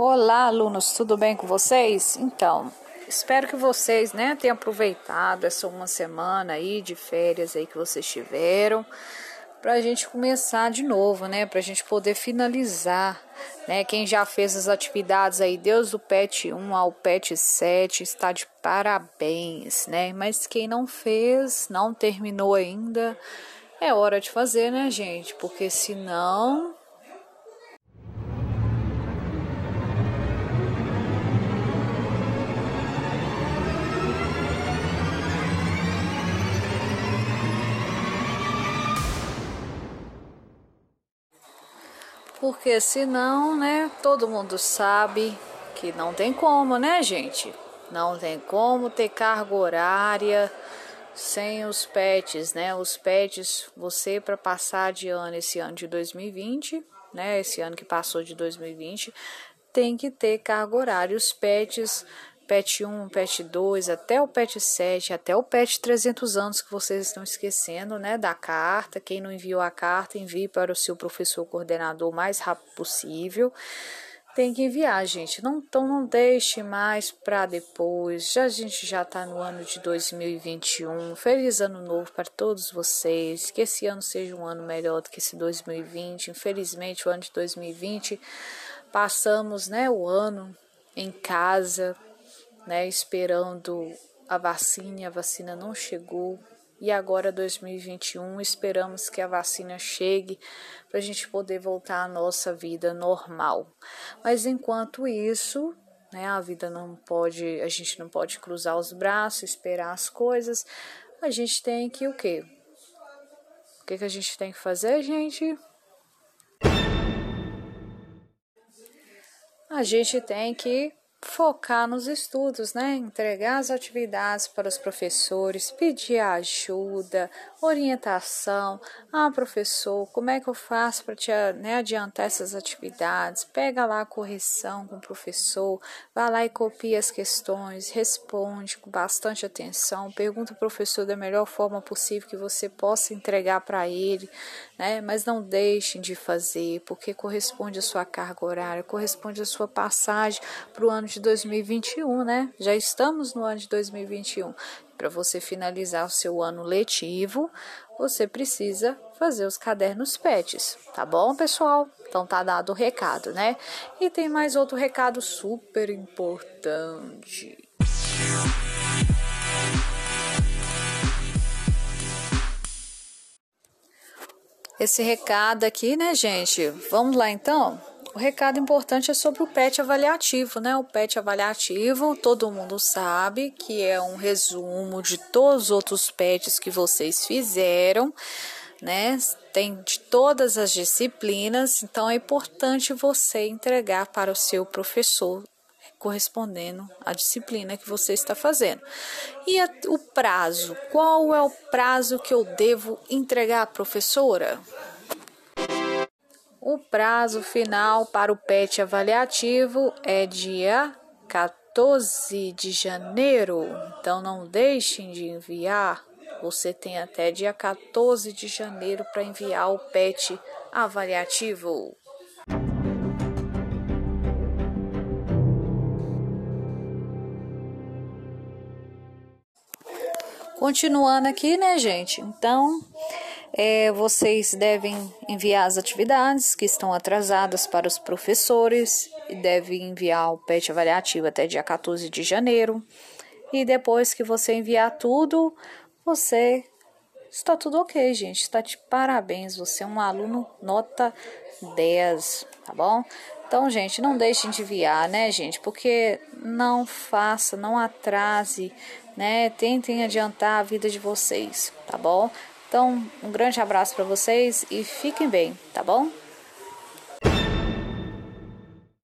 Olá, alunos, tudo bem com vocês? Então, espero que vocês, né, tenham aproveitado essa uma semana aí de férias aí que vocês tiveram, para a gente começar de novo, né, para a gente poder finalizar, né, quem já fez as atividades aí, Deus do PET 1 ao PET 7, está de parabéns, né, mas quem não fez, não terminou ainda, é hora de fazer, né, gente, porque senão Porque senão, né, todo mundo sabe que não tem como, né, gente? Não tem como ter carga horária sem os pets, né? Os pets, você para passar de ano esse ano de 2020, né, esse ano que passou de 2020, tem que ter carga horária. Os pets PET 1, PET 2, até o PET 7, até o PET 300 anos que vocês estão esquecendo, né, da carta. Quem não enviou a carta, envie para o seu professor coordenador o mais rápido possível. Tem que enviar, gente. Não, então não deixe mais para depois. Já a gente já está no ano de 2021. Feliz ano novo para todos vocês. Que esse ano seja um ano melhor do que esse 2020. Infelizmente, o ano de 2020 passamos, né, o ano em casa né, esperando a vacina, a vacina não chegou. E agora 2021, esperamos que a vacina chegue para a gente poder voltar à nossa vida normal. Mas enquanto isso, né, a vida não pode, a gente não pode cruzar os braços, esperar as coisas. A gente tem que o quê? O que, que a gente tem que fazer, gente? A gente tem que focar nos estudos, né? Entregar as atividades para os professores, pedir ajuda, orientação. Ah, professor, como é que eu faço para te né, adiantar essas atividades? Pega lá a correção com o professor, vai lá e copia as questões, responde com bastante atenção, pergunta ao professor da melhor forma possível que você possa entregar para ele, né? Mas não deixem de fazer, porque corresponde à sua carga horária, corresponde à sua passagem para o ano de 2021, né? Já estamos no ano de 2021. Para você finalizar o seu ano letivo, você precisa fazer os cadernos PETs, tá bom, pessoal? Então tá dado o recado, né? E tem mais outro recado super importante. Esse recado aqui, né, gente? Vamos lá então? O recado importante é sobre o PET avaliativo, né? O PET avaliativo, todo mundo sabe que é um resumo de todos os outros PETs que vocês fizeram, né? Tem de todas as disciplinas, então é importante você entregar para o seu professor correspondendo à disciplina que você está fazendo. E o prazo? Qual é o prazo que eu devo entregar, professora? O prazo final para o PET avaliativo é dia 14 de janeiro, então não deixem de enviar. Você tem até dia 14 de janeiro para enviar o PET avaliativo. Continuando aqui, né, gente? Então, é, vocês devem enviar as atividades que estão atrasadas para os professores e devem enviar o PET avaliativo até dia 14 de janeiro. E depois que você enviar tudo, você está tudo ok, gente. Está de parabéns. Você é um aluno nota 10, tá bom? Então, gente, não deixem de enviar, né, gente? Porque não faça, não atrase, né? Tentem adiantar a vida de vocês, tá bom? Então, um grande abraço para vocês e fiquem bem, tá bom?